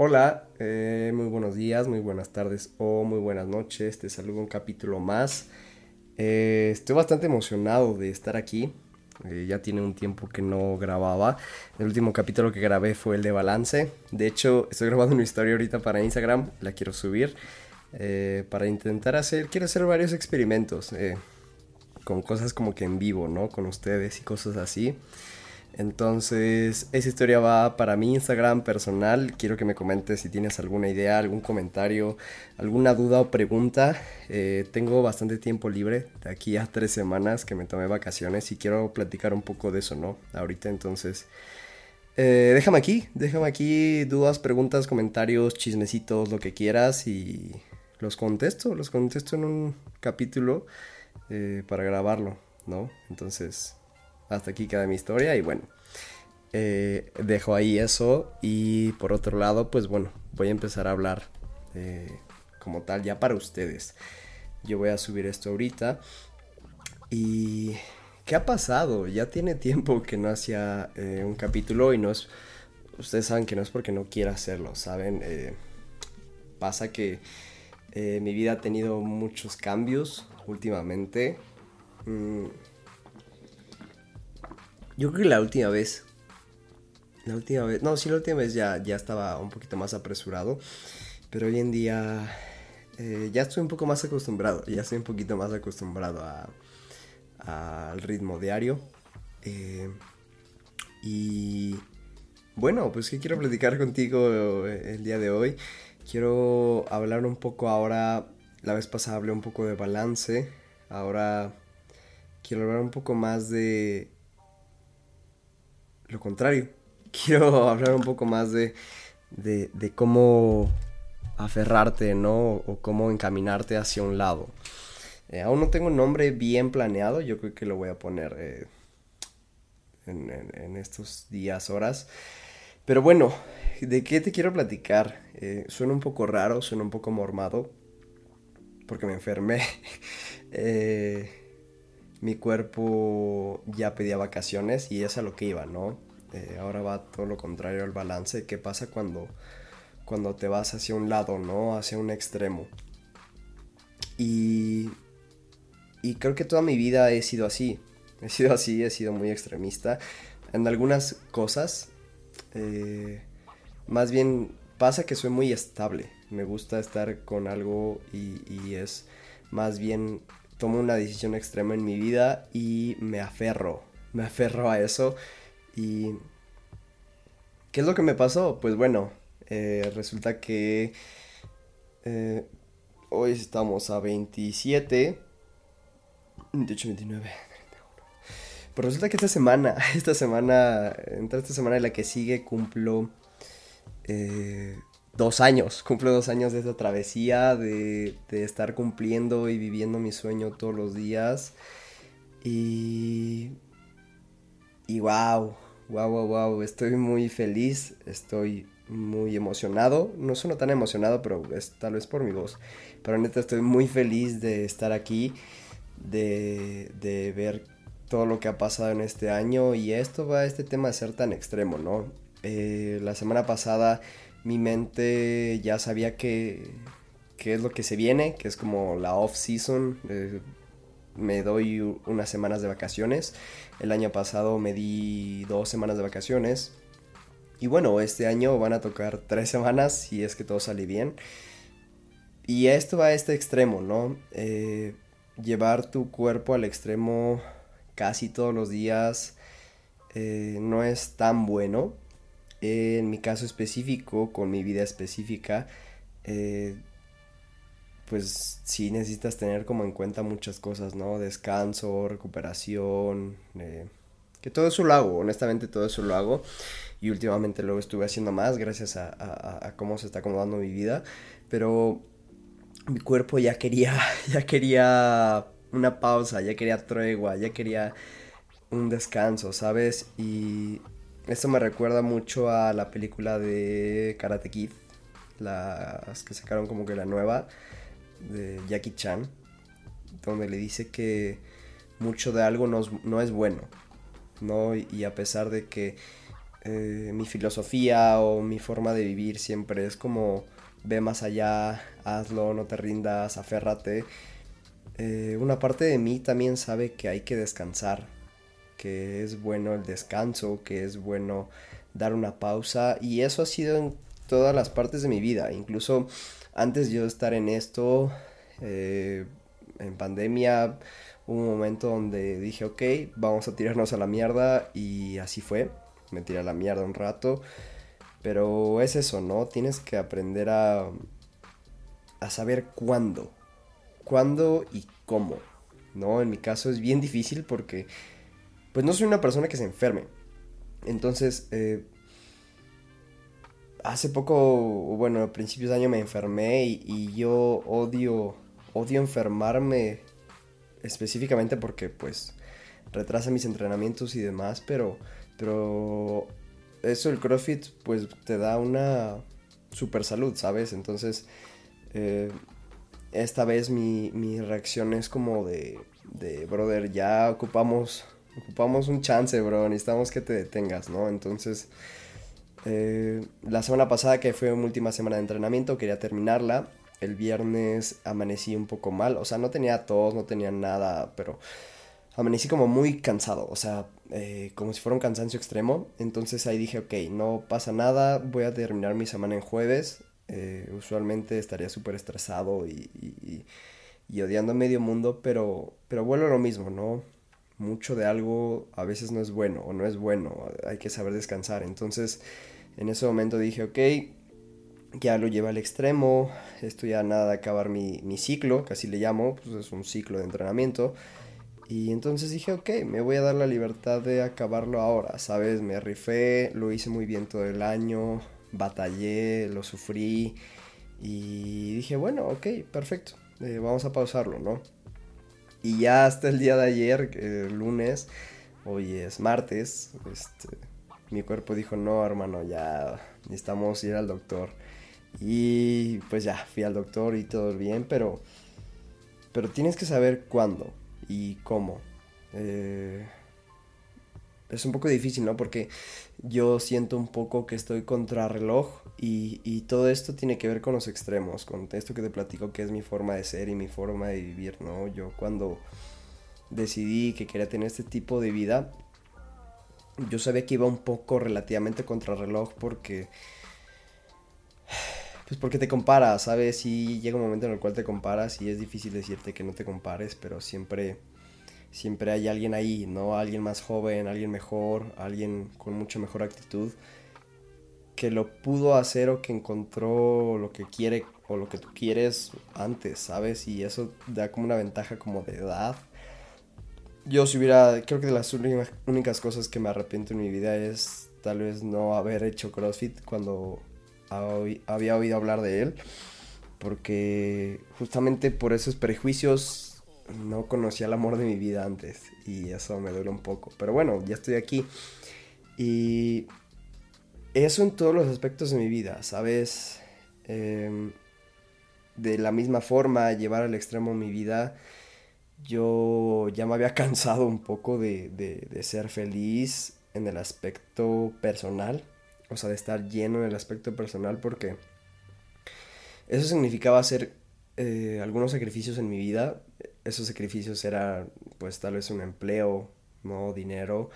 Hola, eh, muy buenos días, muy buenas tardes o muy buenas noches. Te saludo un capítulo más. Eh, estoy bastante emocionado de estar aquí. Eh, ya tiene un tiempo que no grababa. El último capítulo que grabé fue el de balance. De hecho, estoy grabando una historia ahorita para Instagram. La quiero subir. para intentar hacer, quiero hacer varios experimentos. con cosas como que en vivo, ¿no? Con ustedes y cosas así. Entonces, esa historia va para mi Instagram personal. Quiero que me comentes si tienes alguna idea, algún comentario, alguna duda o pregunta. Eh, tengo bastante tiempo libre, de aquí a tres semanas que me tomé vacaciones y quiero platicar un poco de eso, ¿no? Ahorita entonces... Eh, déjame aquí, déjame aquí dudas, preguntas, comentarios, chismecitos, lo que quieras y los contesto, los contesto en un capítulo eh, para grabarlo, ¿no? Entonces, hasta aquí queda mi historia y bueno, eh, dejo ahí eso y por otro lado, pues bueno, voy a empezar a hablar eh, como tal ya para ustedes. Yo voy a subir esto ahorita y... ¿Qué ha pasado? Ya tiene tiempo que no hacía eh, un capítulo y no es... Ustedes saben que no es porque no quiera hacerlo, ¿saben? pasa que mi vida ha tenido muchos cambios últimamente. Mm, yo creo que la última vez. La última vez. No, sí, la última vez ya, ya estaba un poquito más apresurado. Pero hoy en día. Eh, ya estoy un poco más acostumbrado. Ya estoy un poquito más acostumbrado al ritmo diario. Eh, y. Bueno, pues que quiero platicar contigo el día de hoy. Quiero hablar un poco ahora. La vez pasada hablé un poco de balance. Ahora quiero hablar un poco más de lo contrario. Quiero hablar un poco más de, de, cómo aferrarte, ¿no? O cómo encaminarte hacia un lado. Eh, aún no tengo un nombre bien planeado, yo creo que lo voy a poner eh, en, estos días, horas. Pero bueno, ¿de qué te quiero platicar? Eh, suena un poco raro, suena un poco mormado, porque me enfermé. mi cuerpo ya pedía vacaciones y es a lo que iba, ¿no? Eh, ahora va todo lo contrario al balance. ¿Qué pasa cuando, cuando te vas hacia un lado, ¿no? Hacia un extremo. Y, y creo que toda mi vida he sido así. He sido así, he sido muy extremista. En algunas cosas, eh, más bien pasa que soy muy estable. Me gusta estar con algo y, y es más bien tomo una decisión extrema en mi vida y me aferro. Me aferro a eso y... ¿Qué es lo que me pasó? Pues bueno, eh, resulta que eh, hoy estamos a 27, 28, 29, 31. Pues resulta que esta semana, esta semana, entre esta semana y la que sigue cumplo eh, dos años, cumplo dos años de esta travesía, de, de estar cumpliendo y viviendo mi sueño todos los días. Y... Y wow, wow, wow, wow, estoy muy feliz, estoy muy emocionado. No sueno tan emocionado, pero es tal vez por mi voz. Pero neta estoy muy feliz de estar aquí, de, de ver todo lo que ha pasado en este año y esto va a este tema de ser tan extremo, ¿no? Eh, la semana pasada mi mente ya sabía que, que es lo que se viene, que es como la off-season. Eh, me doy unas semanas de vacaciones. El año pasado me di dos semanas de vacaciones. Y bueno, este año van a tocar tres semanas si es que todo sale bien. Y esto va a este extremo, ¿no? Eh, llevar tu cuerpo al extremo casi todos los días eh, no es tan bueno. En mi caso específico, con mi vida específica, eh, pues sí necesitas tener como en cuenta muchas cosas, ¿no? Descanso, recuperación, eh, que todo eso lo hago, honestamente todo eso lo hago y últimamente lo estuve haciendo más gracias a, cómo se está acomodando mi vida, pero mi cuerpo ya quería, ya quería una pausa, ya quería tregua, ya quería un descanso, ¿sabes? Y esto me recuerda mucho a la película de Karate Kid, las que sacaron como que la nueva de Jackie Chan, donde le dice que mucho de algo no es, bueno, ¿no? Y a pesar de que eh, mi filosofía o mi forma de vivir siempre es como ve más allá, hazlo, no te rindas, aférrate. Eh, una parte de mí también sabe que hay que descansar, que es bueno el descanso, que es bueno dar una pausa y eso ha sido en todas las partes de mi vida, incluso antes de yo estar en esto, eh, en pandemia, hubo un momento donde dije, ok, vamos a tirarnos a la mierda y así fue, me tiré a la mierda un rato, pero es eso, ¿no? Tienes que aprender a, a saber cuándo, cuándo y cómo, ¿no? En mi caso es bien difícil porque, pues no soy una persona que se enferme, entonces, eh, hace poco, bueno, a principios de año me enfermé y, yo odio, odio enfermarme específicamente porque pues retrasa mis entrenamientos y demás, pero, pero eso el CrossFit pues te da una super salud, ¿sabes? Entonces, eh, esta vez mi, mi, reacción es como de, de, brother, ya ocupamos, ocupamos un chance, bro, necesitamos que te detengas, ¿no? Entonces, eh, la semana pasada, que fue mi última semana de entrenamiento, quería terminarla. El viernes amanecí un poco mal, o sea, no tenía tos, no tenía nada, pero amanecí como muy cansado, o sea, eh, como si fuera un cansancio extremo. Entonces ahí dije, ok, no pasa nada, voy a terminar mi semana en jueves. Eh, usualmente estaría súper estresado y, y, odiando a medio mundo, pero, pero vuelvo a lo mismo, ¿no? Mucho de algo a veces no es bueno o no es bueno, hay que saber descansar. Entonces en ese momento dije, ok, ya lo lleva al extremo, esto ya nada de acabar mi, ciclo, casi le llamo, pues es un ciclo de entrenamiento. Y entonces dije, ok, me voy a dar la libertad de acabarlo ahora, ¿sabes? Me rifé, lo hice muy bien todo el año, batallé, lo sufrí y dije, bueno, ok, perfecto, eh, vamos a pausarlo, ¿no? Y ya hasta el día de ayer, lunes, hoy es martes, este, mi cuerpo dijo, no, hermano, ya necesitamos ir al doctor. Y pues ya, fui al doctor y todo bien, pero, pero tienes que saber cuándo y cómo. Eh, es un poco difícil, ¿no? Porque yo siento un poco que estoy contra reloj y, todo esto tiene que ver con los extremos, con esto que te platico que es mi forma de ser y mi forma de vivir, ¿no? Yo cuando decidí que quería tener este tipo de vida, yo sabía que iba un poco relativamente contrarreloj porque pues porque te comparas, ¿sabes? Y llega un momento en el cual te comparas y es difícil decirte que no te compares, pero siempre siempre hay alguien ahí, ¿no? Alguien más joven, alguien mejor, alguien con mucha mejor actitud que lo pudo hacer o que encontró lo que quiere o lo que tú quieres antes, ¿sabes? Y eso da como una ventaja como de edad. Yo si hubiera, creo que de las únicas cosas que me arrepiento en mi vida es tal vez no haber hecho CrossFit cuando había oído hablar de él, porque justamente por esos prejuicios no conocía el amor de mi vida antes y eso me duele un poco, pero bueno, ya estoy aquí. Y eso en todos los aspectos de mi vida, ¿sabes? Em, de la misma forma, llevar al extremo mi vida yo ya me había cansado un poco de, de, ser feliz en el aspecto personal, o sea, de estar lleno en el aspecto personal porque eso significaba hacer eh, algunos sacrificios en mi vida. Esos sacrificios eran pues tal vez un empleo, no dinero.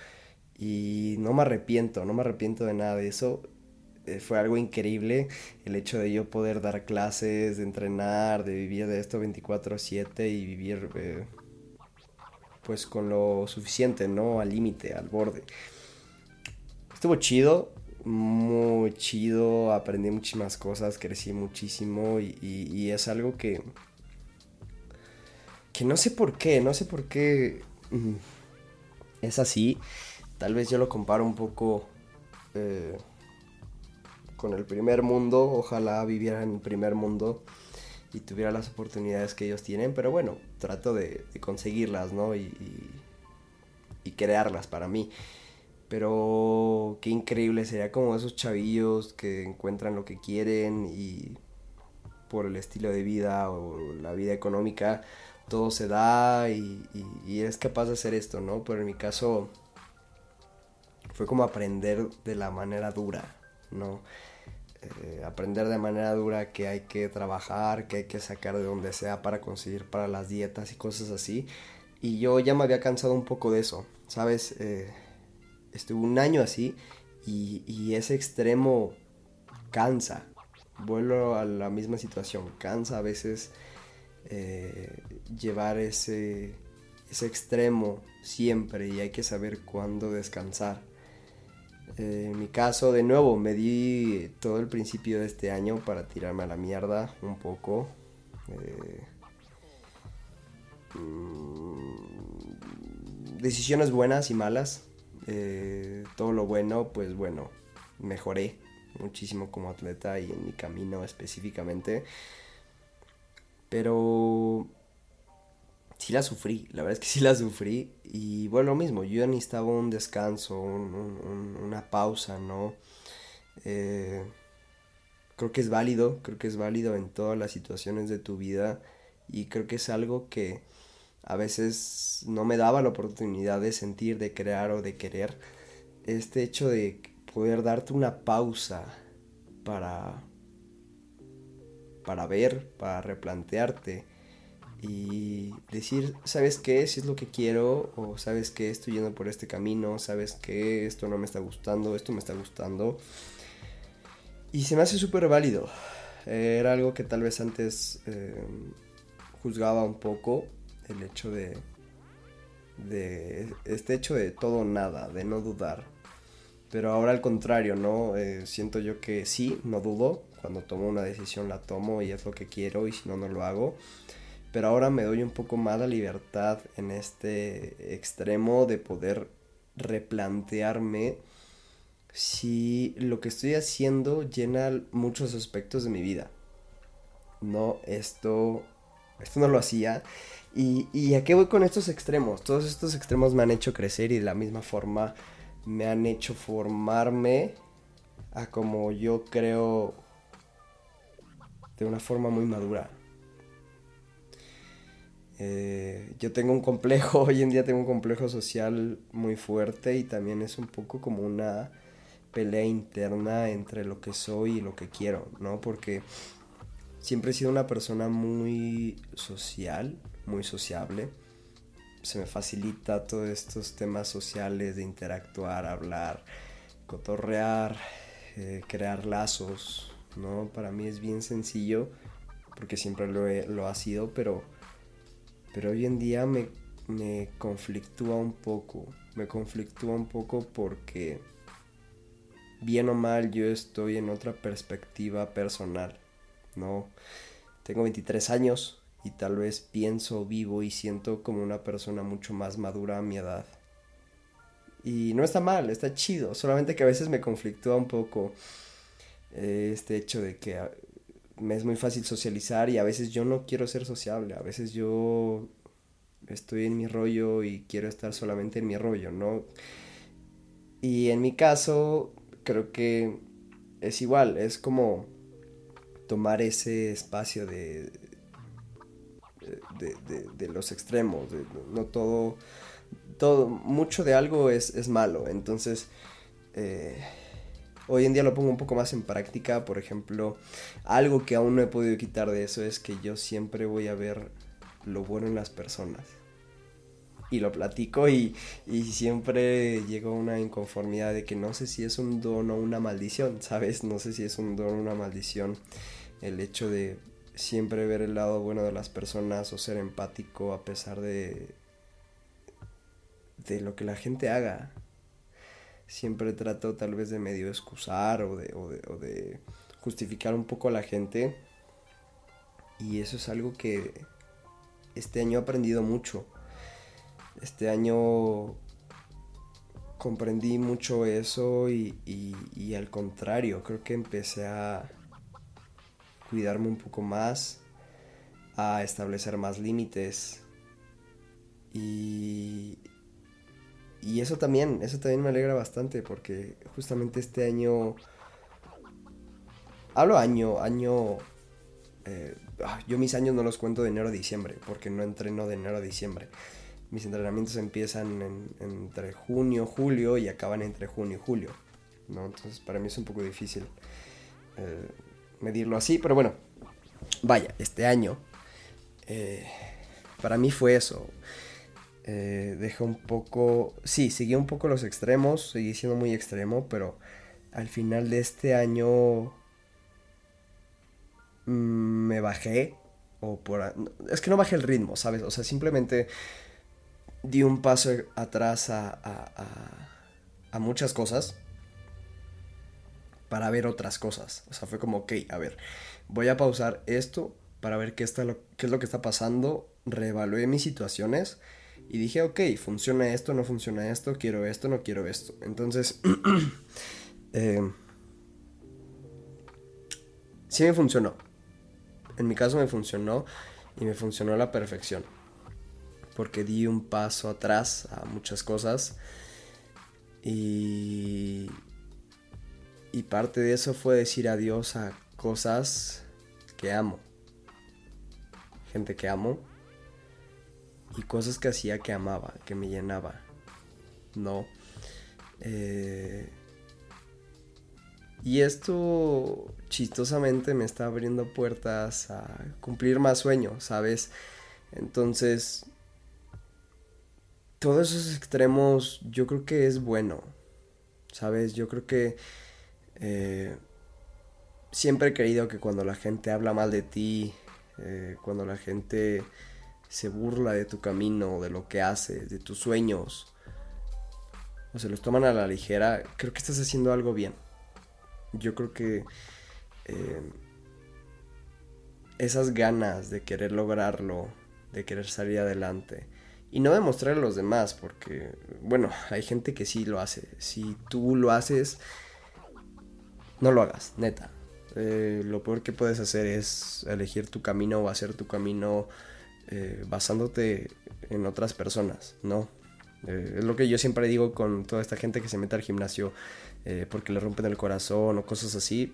Y no me arrepiento, no me arrepiento de nada de eso. Eh, fue algo increíble el hecho de yo poder dar clases, de entrenar, de vivir de esto 24/7 y vivir eh, pues con lo suficiente, ¿no? Al límite, al borde. Estuvo chido, muy chido, aprendí muchísimas cosas, crecí muchísimo y, es algo que... que no sé por qué, no sé por qué mm, es así. Tal vez yo lo comparo un poco eh, con el primer mundo, ojalá viviera en el primer mundo y tuviera las oportunidades que ellos tienen, pero bueno, trato de, conseguirlas, ¿no? Y, y, crearlas para mí. Pero qué increíble sería como esos chavillos que encuentran lo que quieren y por el estilo de vida o la vida económica todo se da y, y, es capaz de hacer esto, ¿no? Pero en mi caso fue como aprender de la manera dura, ¿no? Eh, aprender de manera dura que hay que trabajar, que hay que sacar de donde sea para conseguir para las dietas y cosas así. Y yo ya me había cansado un poco de eso, ¿sabes? Eh, estuve un año así y, ese extremo cansa. Vuelvo a la misma situación, cansa a veces eh, llevar ese, ese extremo siempre y hay que saber cuándo descansar. Eh, en mi caso, de nuevo, me di todo el principio de este año para tirarme a la mierda un poco. Eh, mm, decisiones buenas y malas. todo lo bueno, pues bueno, mejoré muchísimo como atleta y en mi camino específicamente. Pero sí la sufrí, la verdad es que sí la sufrí. Y bueno, lo mismo, yo necesitaba un descanso, una pausa, ¿no? Eh, creo que es válido, creo que es válido en todas las situaciones de tu vida y creo que es algo que a veces no me daba la oportunidad de sentir, de crear o de querer. Este hecho de poder darte una pausa para para ver, para replantearte y decir, ¿sabes qué? Si es lo que quiero o sabes que estoy yendo por este camino, sabes que esto no me está gustando, esto me está gustando. Y se me hace súper válido. Era algo que tal vez antes eh, juzgaba un poco, el hecho de, de este hecho de todo nada, de no dudar. Pero ahora al contrario, ¿no? Eh, siento yo que sí, no dudo, cuando tomo una decisión la tomo y es lo que quiero y si no, no lo hago. Pero ahora me doy un poco más la libertad en este extremo de poder replantearme si lo que estoy haciendo llena muchos aspectos de mi vida. No, esto, esto no lo hacía. Y, ¿Y a qué voy con estos extremos? Todos estos extremos me han hecho crecer y de la misma forma me han hecho formarme a como yo creo de una forma muy madura. Eh, yo tengo un complejo, hoy en día tengo un complejo social muy fuerte y también es un poco como una pelea interna entre lo que soy y lo que quiero, ¿no? Porque siempre he sido una persona muy social, muy sociable. Se me facilita todos estos temas sociales de interactuar, hablar, cotorrear, eh, crear lazos, ¿no? Para mí es bien sencillo, porque siempre lo, lo ha sido, pero, pero hoy en día me, me conflictúa un poco, me conflictúa un poco porque bien o mal yo estoy en otra perspectiva personal, ¿no? Tengo 23 años y tal vez pienso, vivo y siento como una persona mucho más madura a mi edad. Y no está mal, está chido, solamente que a veces me conflictúa un poco este hecho de que me es muy fácil socializar y a veces yo no quiero ser sociable, a veces yo estoy en mi rollo y quiero estar solamente en mi rollo, ¿no? Y en mi caso, creo que es igual, es como tomar ese espacio de, de, los extremos, no todo, todo, mucho de algo es, es malo, entonces... Eh, Hoy en día lo pongo un poco más en práctica, por ejemplo, algo que aún no he podido quitar de eso es que yo siempre voy a ver lo bueno en las personas. Y lo platico y, siempre llego a una inconformidad de que no sé si es un don o una maldición, ¿sabes? No sé si es un don o una maldición el hecho de siempre ver el lado bueno de las personas o ser empático a pesar de de lo que la gente haga siempre trato tal vez de medio excusar o de, o de, justificar un poco a la gente. Y eso es algo que este año he aprendido mucho. Este año comprendí mucho eso y, y, al contrario, creo que empecé a cuidarme un poco más, a establecer más límites y, y eso también, eso también me alegra bastante porque justamente este año, hablo año, año, eh, ah, yo mis años no los cuento de enero a diciembre porque no entreno de enero a diciembre, mis entrenamientos empiezan entre junio, julio y acaban entre junio y julio, ¿no? Entonces para mí es un poco difícil eh, medirlo así, pero bueno, vaya, este año eh, para mí fue eso. Eh, dejé un poco, sí, seguí un poco los extremos, seguí siendo muy extremo, pero al final de este año mm, me bajé, o por... Es que no bajé el ritmo, ¿sabes? O sea, simplemente di un paso atrás a, a, muchas cosas para ver otras cosas. O sea, fue como, ok, a ver, voy a pausar esto para ver qué, está qué es lo que está pasando, reevalué mis situaciones y dije, ok, funciona esto, no funciona esto, quiero esto, no quiero esto. Entonces, eh, sí me funcionó. En mi caso me funcionó y me funcionó a la perfección. Porque di un paso atrás a muchas cosas. Y, y parte de eso fue decir adiós a cosas que amo. Gente que amo y cosas que hacía que amaba, que me llenaba. No. Eh, y esto chistosamente me está abriendo puertas a cumplir más sueños, ¿sabes? Entonces, todos esos extremos yo creo que es bueno, ¿sabes? Yo creo que eh, siempre he creído que cuando la gente habla mal de ti, eh, cuando la gente se burla de tu camino, de lo que haces, de tus sueños, o se los toman a la ligera, creo que estás haciendo algo bien. Yo creo que eh, esas ganas de querer lograrlo, de querer salir adelante, y no demostrar a los demás, porque, bueno, hay gente que sí lo hace. Si tú lo haces, no lo hagas, neta. Eh, lo peor que puedes hacer es elegir tu camino o hacer tu camino eh, basándote en otras personas, ¿no? Eh, es lo que yo siempre digo con toda esta gente que se mete al gimnasio eh, porque le rompen el corazón o cosas así.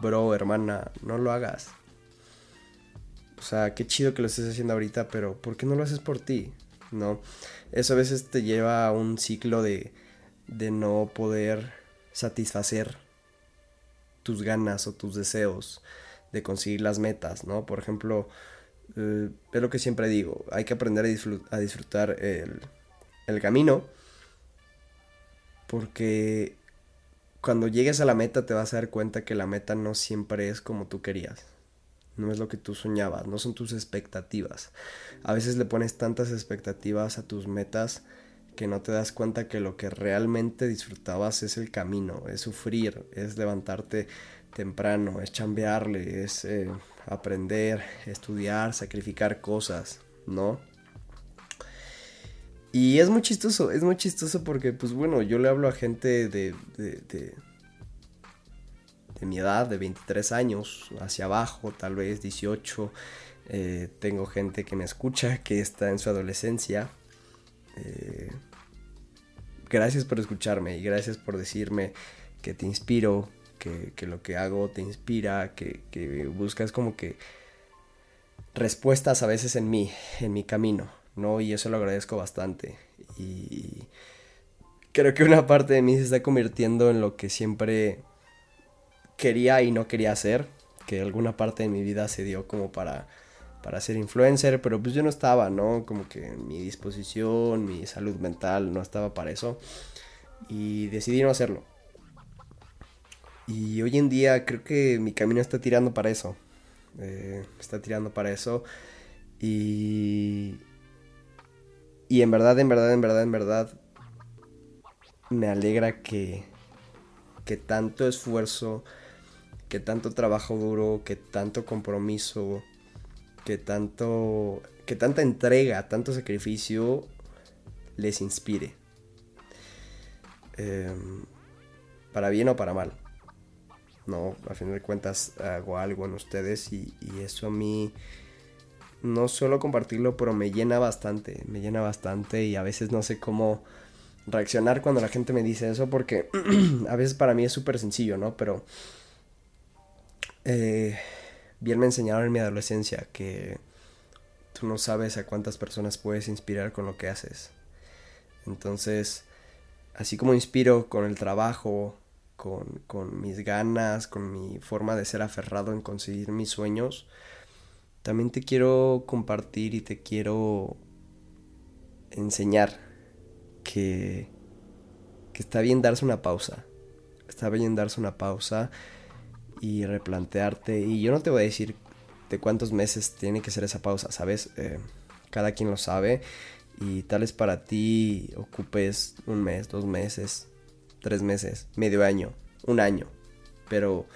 Bro, hermana, no lo hagas. O sea, qué chido que lo estés haciendo ahorita, pero ¿por qué no lo haces por ti? ¿No? Eso a veces te lleva a un ciclo de, de no poder satisfacer tus ganas o tus deseos de conseguir las metas, ¿no? Por ejemplo, eh, es lo que siempre digo, hay que aprender a, disfrutar el, camino, porque cuando llegues a la meta te vas a dar cuenta que la meta no siempre es como tú querías. No es lo que tú soñabas, no son tus expectativas. A veces le pones tantas expectativas a tus metas que no te das cuenta que lo que realmente disfrutabas es el camino, es sufrir, es levantarte temprano, es chambearle, es eh, aprender, estudiar, sacrificar cosas, ¿no? Y es muy chistoso, es muy chistoso porque, pues bueno, yo le hablo a gente de, de, de, mi edad, de 23 años, hacia abajo, tal vez 18. Eh, tengo gente que me escucha, que está en su adolescencia. Eh, gracias por escucharme y gracias por decirme que te inspiro, que, lo que hago te inspira, que, buscas como que respuestas a veces en mí, en mi camino, ¿no? Y eso lo agradezco bastante. Y creo que una parte de mí se está convirtiendo en lo que siempre quería y no quería hacer, que alguna parte de mi vida se dio como para para ser influencer, pero pues yo no estaba, ¿no? Como que mi disposición, mi salud mental no estaba para eso y decidí no hacerlo. Y hoy en día creo que mi camino está tirando para eso. Eh, está tirando para eso. Y... Y en verdad, en verdad, en verdad, en verdad, me alegra que, que tanto esfuerzo, que tanto trabajo duro, que tanto compromiso, que tanto, que tanta entrega, tanto sacrificio les inspire. Em, para bien o para mal. ¿No? A fin de cuentas hago algo en ustedes y, eso a mí no suelo compartirlo, pero me llena bastante, me llena bastante y a veces no sé cómo reaccionar cuando la gente me dice eso porque a veces para mí es súper sencillo, ¿no? Pero eh, bien me enseñaron en mi adolescencia que tú no sabes a cuántas personas puedes inspirar con lo que haces. Entonces, así como inspiro con el trabajo, con, con mis ganas, con mi forma de ser aferrado en conseguir mis sueños, también te quiero compartir y te quiero enseñar que, que está bien darse una pausa. Está bien darse una pausa y replantearte. Y yo no te voy a decir de cuántos meses tiene que ser esa pausa, ¿sabes? Eh, cada quien lo sabe. Y tal vez para ti ocupes un mes, dos meses, tres meses, medio año, un año. Pero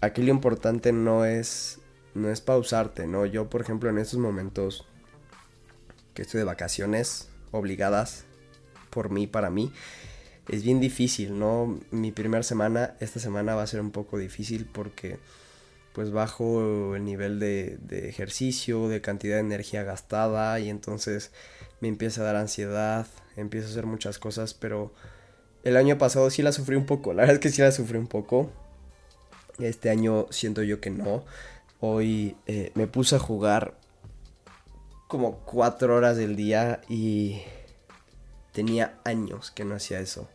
aquí lo importante no es, no es pausarte, ¿no? Yo, por ejemplo, en estos momentos que estoy de vacaciones obligadas por mí, para mí, es bien difícil, ¿no? Mi primera semana, esta semana va a ser un poco difícil porque pues bajo el nivel de, de, ejercicio, de cantidad de energía gastada y entonces me empieza a dar ansiedad, empiezo a hacer muchas cosas, pero el año pasado sí la sufrí un poco, la verdad es que sí la sufrí un poco. Este año siento yo que no. Hoy eh, me puse a jugar como cuatro horas del día y tenía años que no hacía eso.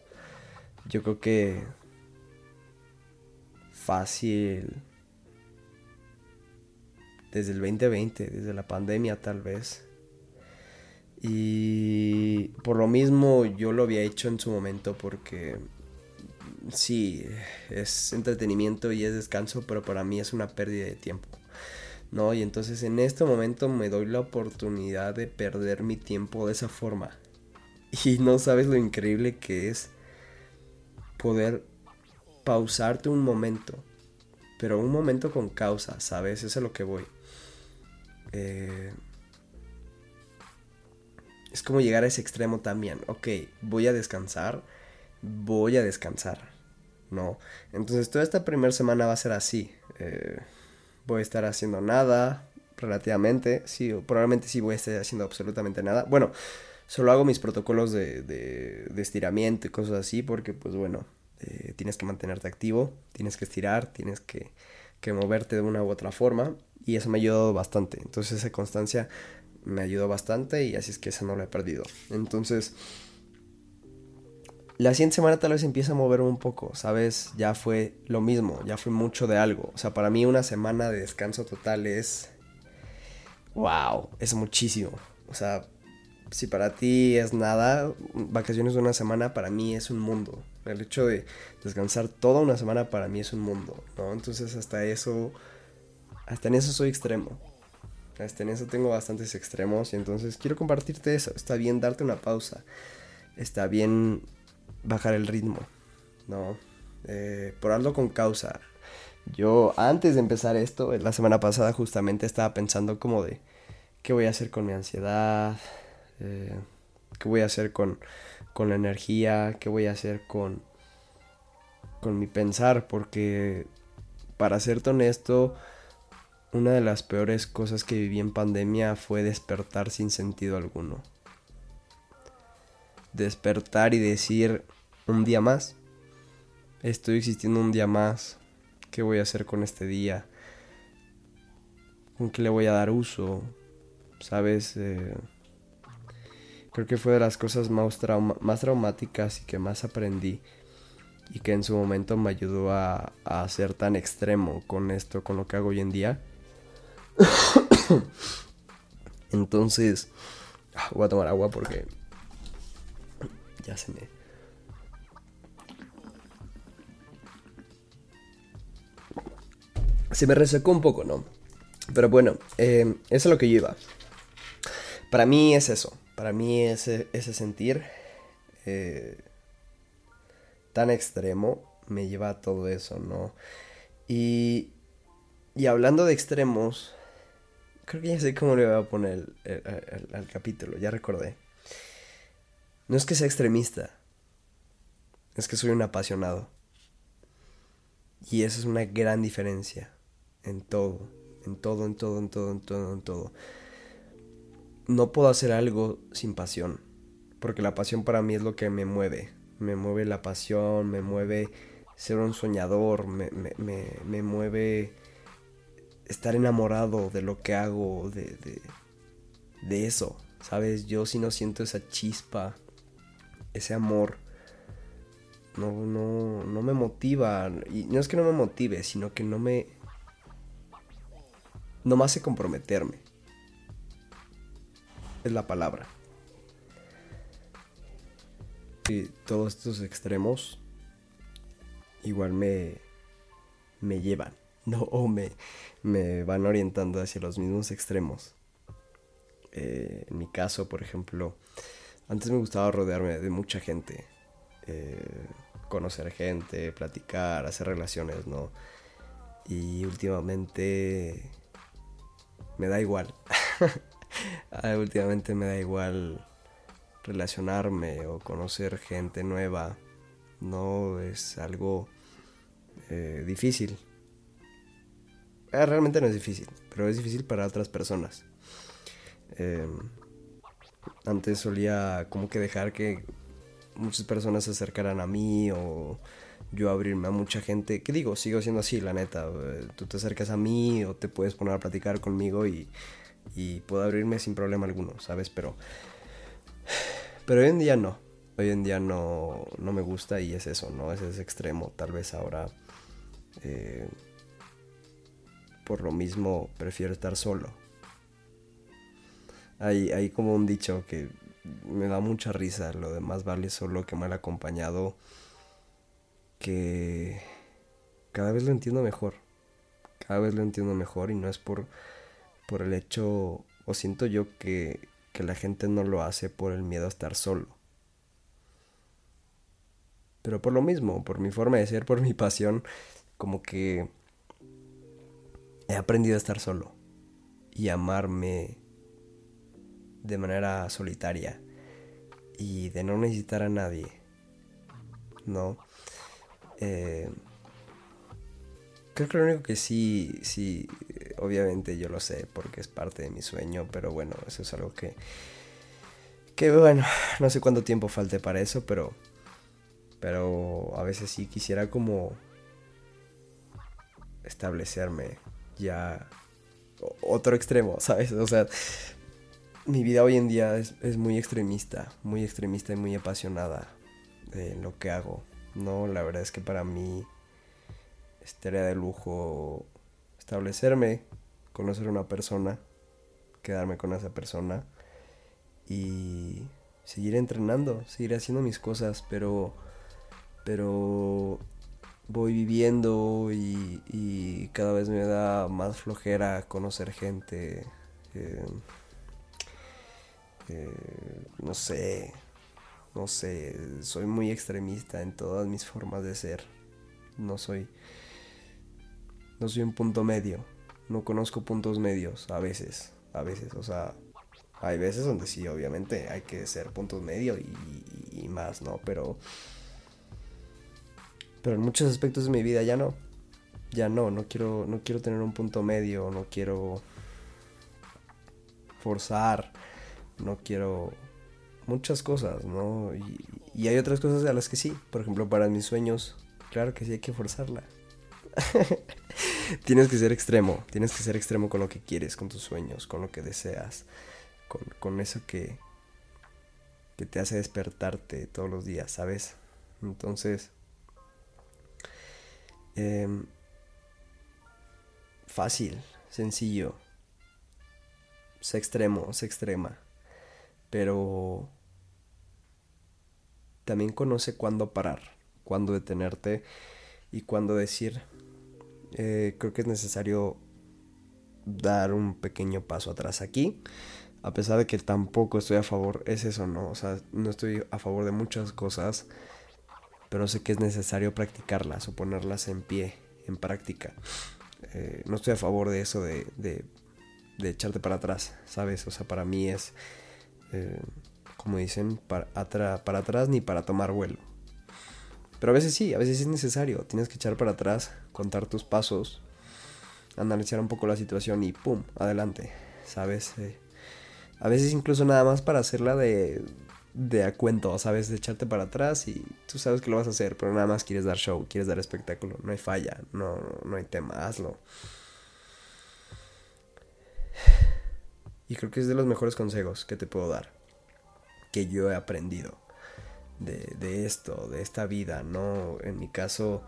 Yo creo que fácil desde el 2020, desde la pandemia tal vez. Y por lo mismo yo lo había hecho en su momento porque sí, es entretenimiento y es descanso, pero para mí es una pérdida de tiempo. ¿No? Y entonces en este momento me doy la oportunidad de perder mi tiempo de esa forma. Y no sabes lo increíble que es poder pausarte un momento. Pero un momento con causa, ¿sabes? Eso es a lo que voy. Eh, es como llegar a ese extremo también. Ok, voy a descansar. Voy a descansar. No. Entonces toda esta primera semana va a ser así. Eh, voy a estar haciendo nada. Relativamente. Sí, probablemente sí voy a estar haciendo absolutamente nada. Bueno, solo hago mis protocolos de, de, estiramiento y cosas así. Porque pues bueno. Eh, tienes que mantenerte activo. Tienes que estirar. Tienes que, que moverte de una u otra forma. Y eso me ha ayudado bastante. Entonces esa constancia me ayudó bastante y así es que esa no la he perdido. Entonces, la siguiente semana tal vez empieza a mover un poco, ¿sabes? Ya fue lo mismo, ya fue mucho de algo. O sea, para mí una semana de descanso total es... ¡Wow! Es muchísimo. O sea, si para ti es nada, vacaciones de una semana para mí es un mundo. El hecho de descansar toda una semana para mí es un mundo, ¿no? Entonces hasta eso, hasta en eso soy extremo. Hasta en eso tengo bastantes extremos y entonces quiero compartirte eso. Está bien darte una pausa. Está bien bajar el ritmo, ¿no? Eh, por algo con causa. Yo antes de empezar esto, la semana pasada justamente estaba pensando como de qué voy a hacer con mi ansiedad, eh, qué voy a hacer con, con la energía, qué voy a hacer con, con mi pensar, porque para serte honesto, una de las peores cosas que viví en pandemia fue despertar sin sentido alguno. Despertar y decir un día más. Estoy existiendo un día más. ¿Qué voy a hacer con este día? ¿Con qué le voy a dar uso? ¿Sabes? Eh, creo que fue de las cosas más, traumáticas y que más aprendí y que en su momento me ayudó a, a ser tan extremo con esto, con lo que hago hoy en día. Entonces, ah, voy a tomar agua porque ya se me... Se me resecó un poco, ¿no? Pero bueno, eh, eso es lo que yo iba. Para mí es eso. Para mí ese, ese sentir eh, tan extremo me lleva a todo eso, ¿no? Y, y hablando de extremos, Creo que ya sé cómo le voy a poner al capítulo, ya recordé. No es que sea extremista, es que soy un apasionado. Y esa es una gran diferencia en todo, en todo, en todo, en todo, en todo, en todo. No puedo hacer algo sin pasión, porque la pasión para mí es lo que me mueve. Me mueve la pasión, me mueve ser un soñador, me, me, me mueve estar enamorado de lo que hago, de, de eso, ¿sabes? Yo si no siento esa chispa, ese amor, no, no, no me motiva. Y no es que no me motive, sino que no me... No me hace comprometerme. Es la palabra. Y todos estos extremos igual me, me llevan, ¿no? O me, me van orientando hacia los mismos extremos. Eh, en mi caso, por ejemplo, antes me gustaba rodearme de mucha gente. Eh, conocer gente, platicar, hacer relaciones, ¿no? Y últimamente me da igual. Ah, últimamente me da igual relacionarme o conocer gente nueva. No es algo eh, difícil. Ah, realmente no es difícil, pero es difícil para otras personas. Em, antes solía como que dejar que muchas personas se acercaran a mí o yo abrirme a mucha gente. ¿Qué digo? Sigo siendo así, la neta. Eh, tú te acercas a mí o te puedes poner a platicar conmigo y, y puedo abrirme sin problema alguno, ¿sabes? Pero, pero hoy en día no. Hoy en día no, no me gusta y es eso, ¿no? Es ese extremo. Tal vez ahora, eh, por lo mismo, prefiero estar solo. Hay, hay como un dicho que me da mucha risa. Lo demás vale solo que mal acompañado. Que cada vez lo entiendo mejor. Cada vez lo entiendo mejor y no es por, por el hecho, o siento yo que, que la gente no lo hace por el miedo a estar solo. Pero por lo mismo, por mi forma de ser, por mi pasión, como que he aprendido a estar solo y amarme de manera solitaria y de no necesitar a nadie, ¿no? Eh, creo que lo único que sí, sí, obviamente yo lo sé porque es parte de mi sueño, pero bueno, eso es algo que, que bueno, no sé cuánto tiempo falte para eso, pero, pero a veces sí quisiera como establecerme ya otro extremo, ¿sabes? O sea, mi vida hoy en día es, muy extremista, muy extremista y muy apasionada en lo que hago. No, la verdad es que para mí estaría de lujo establecerme, conocer a una persona, quedarme con esa persona y seguir entrenando, seguir haciendo mis cosas, pero pero voy viviendo y, cada vez me da más flojera conocer gente. Eh, no sé, no sé, soy muy extremista en todas mis formas de ser. No soy, no soy un punto medio. No conozco puntos medios a veces, a veces, o sea, hay veces donde sí, obviamente hay que ser puntos medio y, y más, ¿no? Pero, pero en muchos aspectos de mi vida ya no, ya no, no quiero, no quiero tener un punto medio, no quiero forzar no quiero muchas cosas, ¿no? Y, hay otras cosas a las que sí, por ejemplo, para mis sueños, claro que sí hay que forzarla. tienes que ser extremo, tienes que ser extremo con lo que quieres, con tus sueños, con lo que deseas, con, eso que, que te hace despertarte todos los días, ¿sabes? Entonces, em, fácil, sencillo, sé extremo, sé extrema. Pero también conoce cuándo parar, cuándo detenerte y cuándo decir, eh, creo que es necesario dar un pequeño paso atrás aquí, a pesar de que tampoco estoy a favor, es eso, ¿no? O sea, no estoy a favor de muchas cosas, pero sé que es necesario practicarlas o ponerlas en pie, en práctica. Eh, no estoy a favor de eso de, de, echarte para atrás, ¿sabes? O sea, para mí es eh, como dicen, para, para atrás ni para tomar vuelo. Pero a veces sí, a veces es necesario. Tienes que echar para atrás, contar tus pasos, analizar un poco la situación y ¡pum! Adelante. ¿Sabes? Eh, a veces incluso nada más para hacerla de, de a cuento, ¿sabes? De echarte para atrás y tú sabes que lo vas a hacer, pero nada más quieres dar show, quieres dar espectáculo. No hay falla, no, no hay tema, hazlo. Y creo que es de los mejores consejos que te puedo dar. Que yo he aprendido de, de esto, de esta vida, ¿no? En mi caso,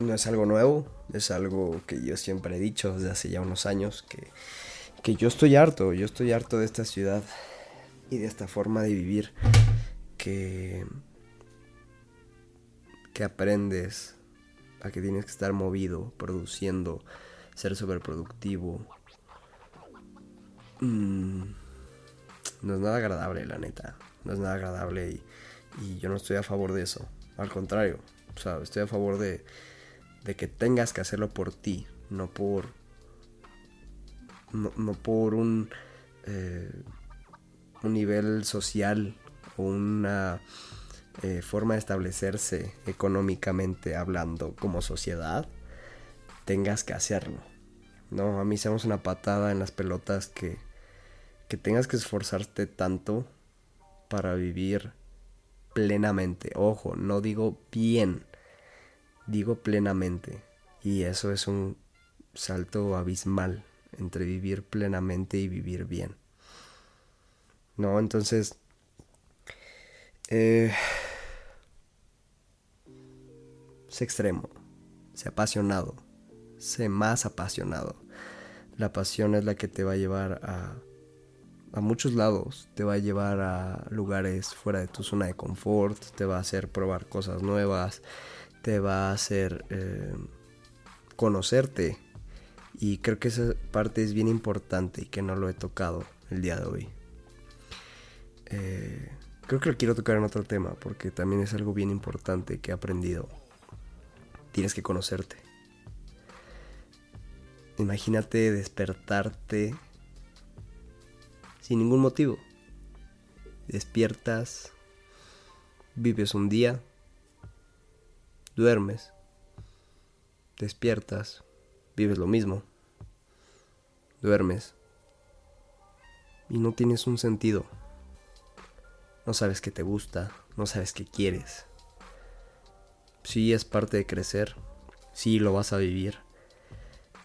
no es algo nuevo, es algo que yo siempre he dicho desde hace ya unos años, que, que yo estoy harto, yo estoy harto de esta ciudad y de esta forma de vivir que, que aprendes a que tienes que estar movido, produciendo, ser súper productivo. Mm, no es nada agradable, la neta. No es nada agradable y, y yo no estoy a favor de eso. Al contrario, o sea, estoy a favor de, de que tengas que hacerlo por ti, no por. No, por un. Eh, un nivel social o una eh, forma de establecerse económicamente hablando como sociedad, tengas que hacerlo. No, a mí se una patada en las pelotas que, que tengas que esforzarte tanto para vivir plenamente. Ojo, no digo bien, digo plenamente. Y eso es un salto abismal entre vivir plenamente y vivir bien. ¿No? Entonces, eh, sé extremo, sé apasionado, sé más apasionado. La pasión es la que te va a llevar a, a muchos lados, te va a llevar a lugares fuera de tu zona de confort, te va a hacer probar cosas nuevas, te va a hacer eh, conocerte. Y creo que esa parte es bien importante y que no lo he tocado el día de hoy. Eh, creo que lo quiero tocar en otro tema porque también es algo bien importante que he aprendido. Tienes que conocerte. Imagínate despertarte sin ningún motivo. Despiertas, vives un día, duermes, despiertas, vives lo mismo, duermes y no tienes un sentido. No sabes qué te gusta, no sabes qué quieres. Sí es parte de crecer, sí lo vas a vivir.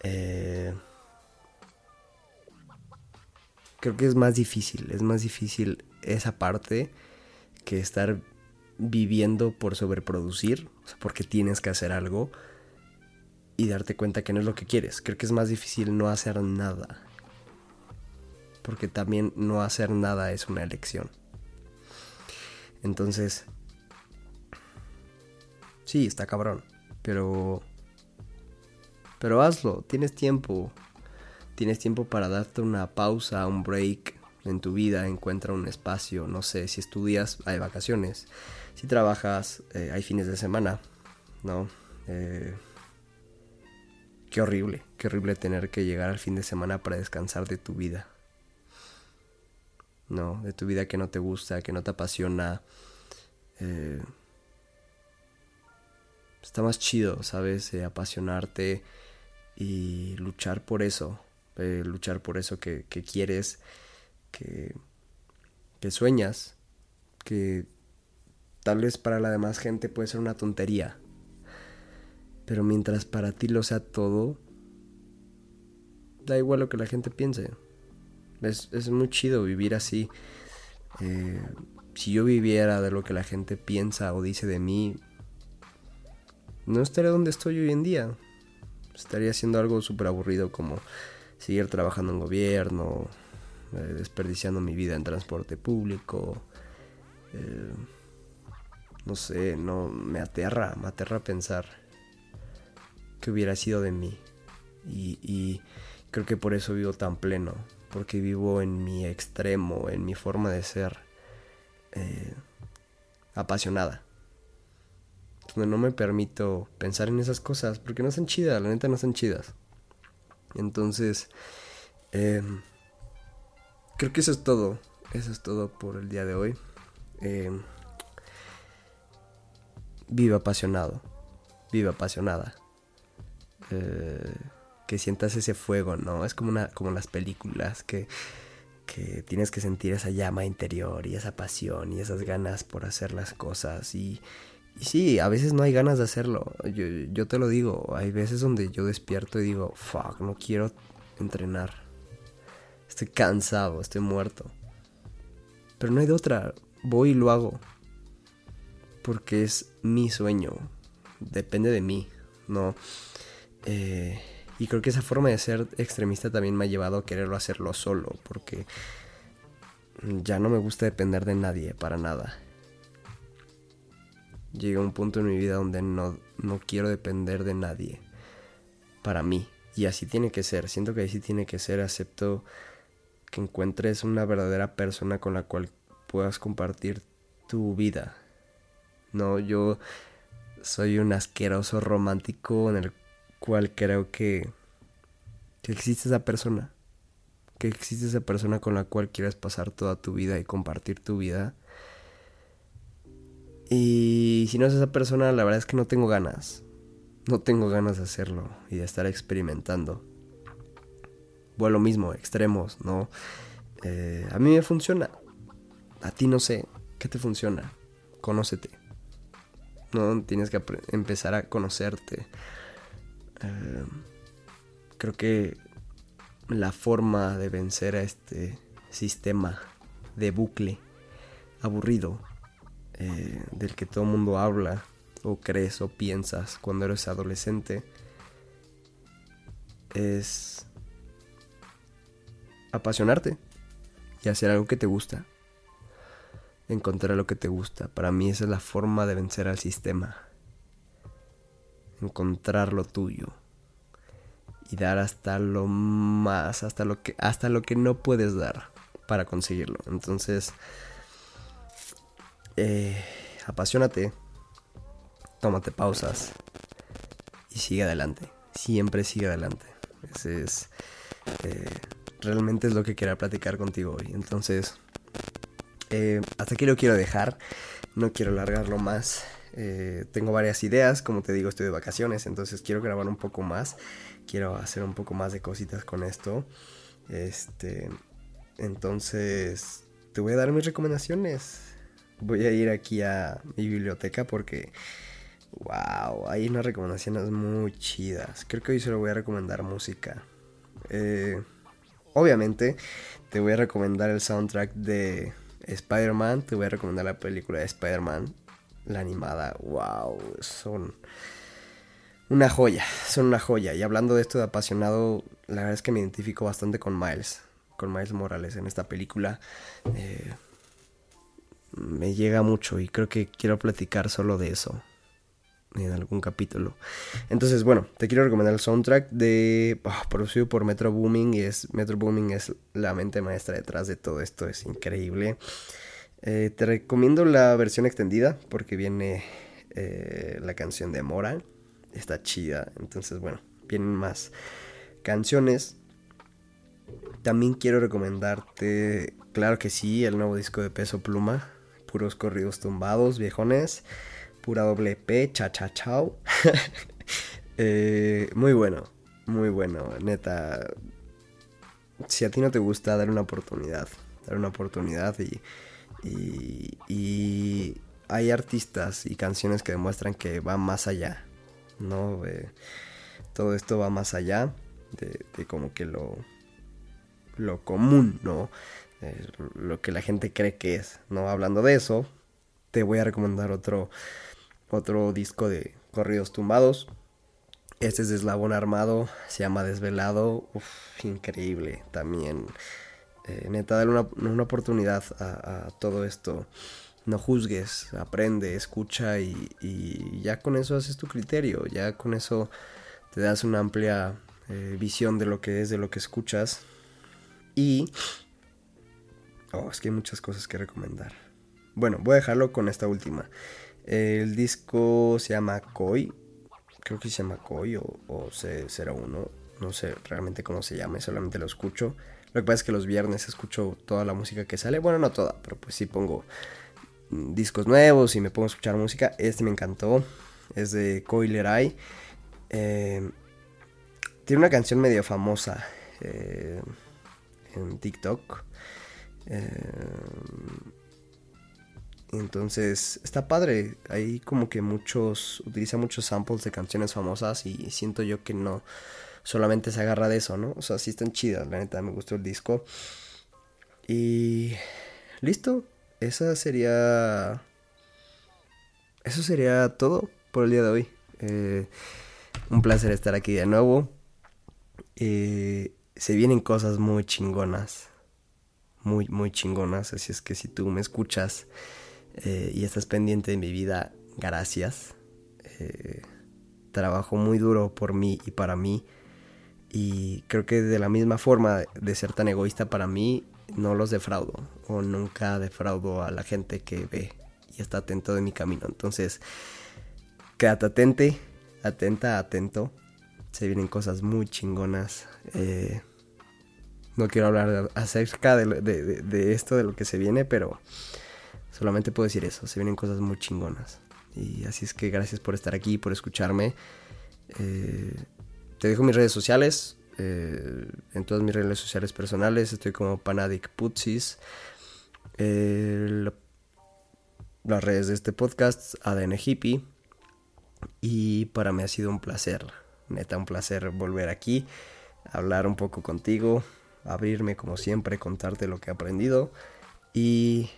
Eh, creo que es más difícil, es más difícil esa parte que estar viviendo por sobreproducir, porque tienes que hacer algo y darte cuenta que no es lo que quieres. Creo que es más difícil no hacer nada. Porque también no hacer nada es una elección. Entonces, sí, está cabrón, pero pero hazlo, tienes tiempo. Tienes tiempo para darte una pausa, un break en tu vida, encuentra un espacio, no sé, si estudias, hay vacaciones si trabajas, eh, hay fines de semana, ¿no? Eh, qué horrible, qué horrible tener que llegar al fin de semana para descansar de tu vida. No, de tu vida que no te gusta, que no te apasiona. Eh, está más chido, ¿sabes? apasionarte y luchar por eso. luchar por eso que, que quieres, que, que sueñas, que Tal vez para la demás gente puede ser una tontería. Pero mientras para ti lo sea todo, da igual lo que la gente piense. Es, muy chido vivir así. Eh, si yo viviera de lo que la gente piensa o dice de mí, no estaría donde estoy hoy en día. Estaría haciendo algo súper aburrido como seguir trabajando en gobierno, eh, desperdiciando mi vida en transporte público. Eh, no sé, no me aterra, me aterra pensar que hubiera sido de mí. Y, creo que por eso vivo tan pleno, porque vivo en mi extremo, en mi forma de ser eh, apasionada. Donde no me permito pensar en esas cosas, porque no son chidas, la neta no son chidas. Entonces, em, creo que eso es todo. Eso es todo por el día de hoy. Eh, vive apasionado, vive apasionada. Eh, que sientas ese fuego, ¿no? Es como, una, como las películas que, que tienes que sentir esa llama interior y esa pasión y esas ganas por hacer las cosas. Y, y sí, a veces no hay ganas de hacerlo. Yo, yo te lo digo, hay veces donde yo despierto y digo, fuck, no quiero entrenar. estoy cansado, estoy muerto. Pero no hay de otra, voy y lo hago. Porque es mi sueño, depende de mí, ¿no? Eh, y creo que esa forma de ser extremista también me ha llevado a quererlo hacerlo solo, porque ya no me gusta depender de nadie para nada. Llegué a un punto en mi vida donde no, no quiero depender de nadie para mí. Y así tiene que ser, siento que así tiene que ser, acepto que encuentres una verdadera persona con la cual puedas compartir tu vida. No, yo soy un asqueroso romántico en el cual creo que, que existe esa persona. Que existe esa persona con la cual quieres pasar toda tu vida y compartir tu vida. Y si no es esa persona, la verdad es que no tengo ganas. No tengo ganas de hacerlo y de estar experimentando. Bueno, lo mismo, extremos, ¿no? Eh, a mí me funciona. A ti no sé. ¿Qué te funciona? Conócete. No tienes que empezar a conocerte. Creo que la forma de vencer a este sistema de bucle aburrido eh, del que todo el mundo habla o crees o piensas cuando eres adolescente es apasionarte y hacer algo que te gusta. Encontrar lo que te gusta. Para mí esa es la forma de vencer al sistema. Encontrar lo tuyo. Y dar hasta lo más, hasta lo que, hasta lo que no puedes dar para conseguirlo. Entonces, eh, apasionate, tómate pausas y sigue adelante. Siempre sigue adelante. Ese es. Eh, realmente es lo que quería platicar contigo hoy. Entonces, eh, hasta aquí lo quiero dejar. No quiero alargarlo más. Eh, tengo varias ideas, como te digo, estoy de vacaciones, entonces quiero grabar un poco más. Quiero hacer un poco más de cositas con esto. Este, entonces, te voy a dar mis recomendaciones. Voy a ir aquí a mi biblioteca porque, wow, hay unas recomendaciones muy chidas. Creo que hoy solo voy a recomendar música. Eh, obviamente, te voy a recomendar el soundtrack de Spider-Man, te voy a recomendar la película de Spider-Man, la animada. Wow, son una joya, son una joya. Y hablando de esto de apasionado, la verdad es que me identifico bastante con Miles, con Miles Morales en esta película. Eh, me llega mucho y creo que quiero platicar solo de eso en algún capítulo. Entonces, bueno, te quiero recomendar el soundtrack de ah, producido por Metro Booming y es Metro Booming es la mente maestra detrás de todo esto, es increíble. Eh, te recomiendo la versión extendida porque viene eh, la canción de Mora, está chida, entonces bueno, vienen más canciones. También quiero recomendarte, claro que sí, el nuevo disco de Peso Pluma, puros corridos tumbados, viejones pura doble P, cha cha chao. Eh, muy bueno, muy bueno, neta. Si a ti no te gusta, dar una oportunidad, dar una oportunidad y, y, hay artistas y canciones que demuestran que va más allá, ¿no? Todo esto va más allá de, como que lo, lo común, ¿no? Lo que la gente cree que es, ¿no? Hablando de eso, te voy a recomendar otro otro disco de corridos tumbados. Este es de Eslabón Armado, se llama Desvelado, Uf, increíble también. Eh, neta, dale una, oportunidad a, todo esto. No juzgues, aprende, escucha y, ya con eso haces tu criterio, ya con eso te das una amplia eh, visión de lo que es, de lo que escuchas. Y... Oh, es que hay muchas cosas que recomendar. Bueno, voy a dejarlo con esta última. El disco se llama Koi. Creo que se llama Koi o, C01. No sé realmente cómo se llama, solamente lo escucho. Lo que pasa es que los viernes escucho toda la música que sale. Bueno, no toda, pero pues sí pongo mm, discos nuevos y me pongo a escuchar música. Este me encantó. Es de Koi Lerai. Eh, tiene una canción medio famosa eh, en TikTok. Eh, entonces, está padre. Hay como que muchos, utiliza muchos samples de canciones famosas y siento yo que no solamente se agarra de eso, ¿no? O sea, sí están chidas, la neta, me gustó el disco. Y listo, esa sería... Eso sería todo por el día de hoy. Eh, un placer estar aquí de nuevo. Eh, se vienen cosas muy chingonas. Muy, muy chingonas. Así es que si tú me escuchas eh, y estás pendiente de mi vida, gracias. trabajo muy duro por mí y para mí. Y creo que de la misma forma de ser tan egoísta para mí, no los defraudo. O nunca defraudo a la gente que ve y está atento de mi camino. Entonces, quédate atente, atenta, atento. Se vienen cosas muy chingonas. Eh, no quiero hablar acerca de, esto, de lo que se viene, pero solamente puedo decir eso. Se vienen cosas muy chingonas. Y así es que gracias por estar aquí, por escucharme. Eh, te dejo mis redes sociales. Eh, en todas mis redes sociales personales estoy como Panadic Putsis. las redes de este podcast, ADN Hippie. Y para mí ha sido un placer, neta, un placer volver aquí, hablar un poco contigo, abrirme como siempre, contarte lo que he aprendido. Y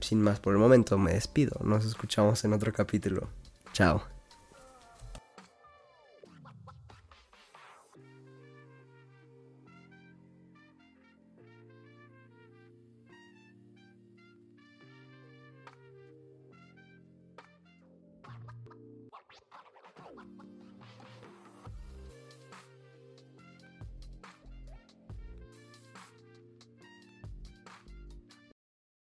sin más por el momento, me despido. Nos escuchamos en otro capítulo. Chao.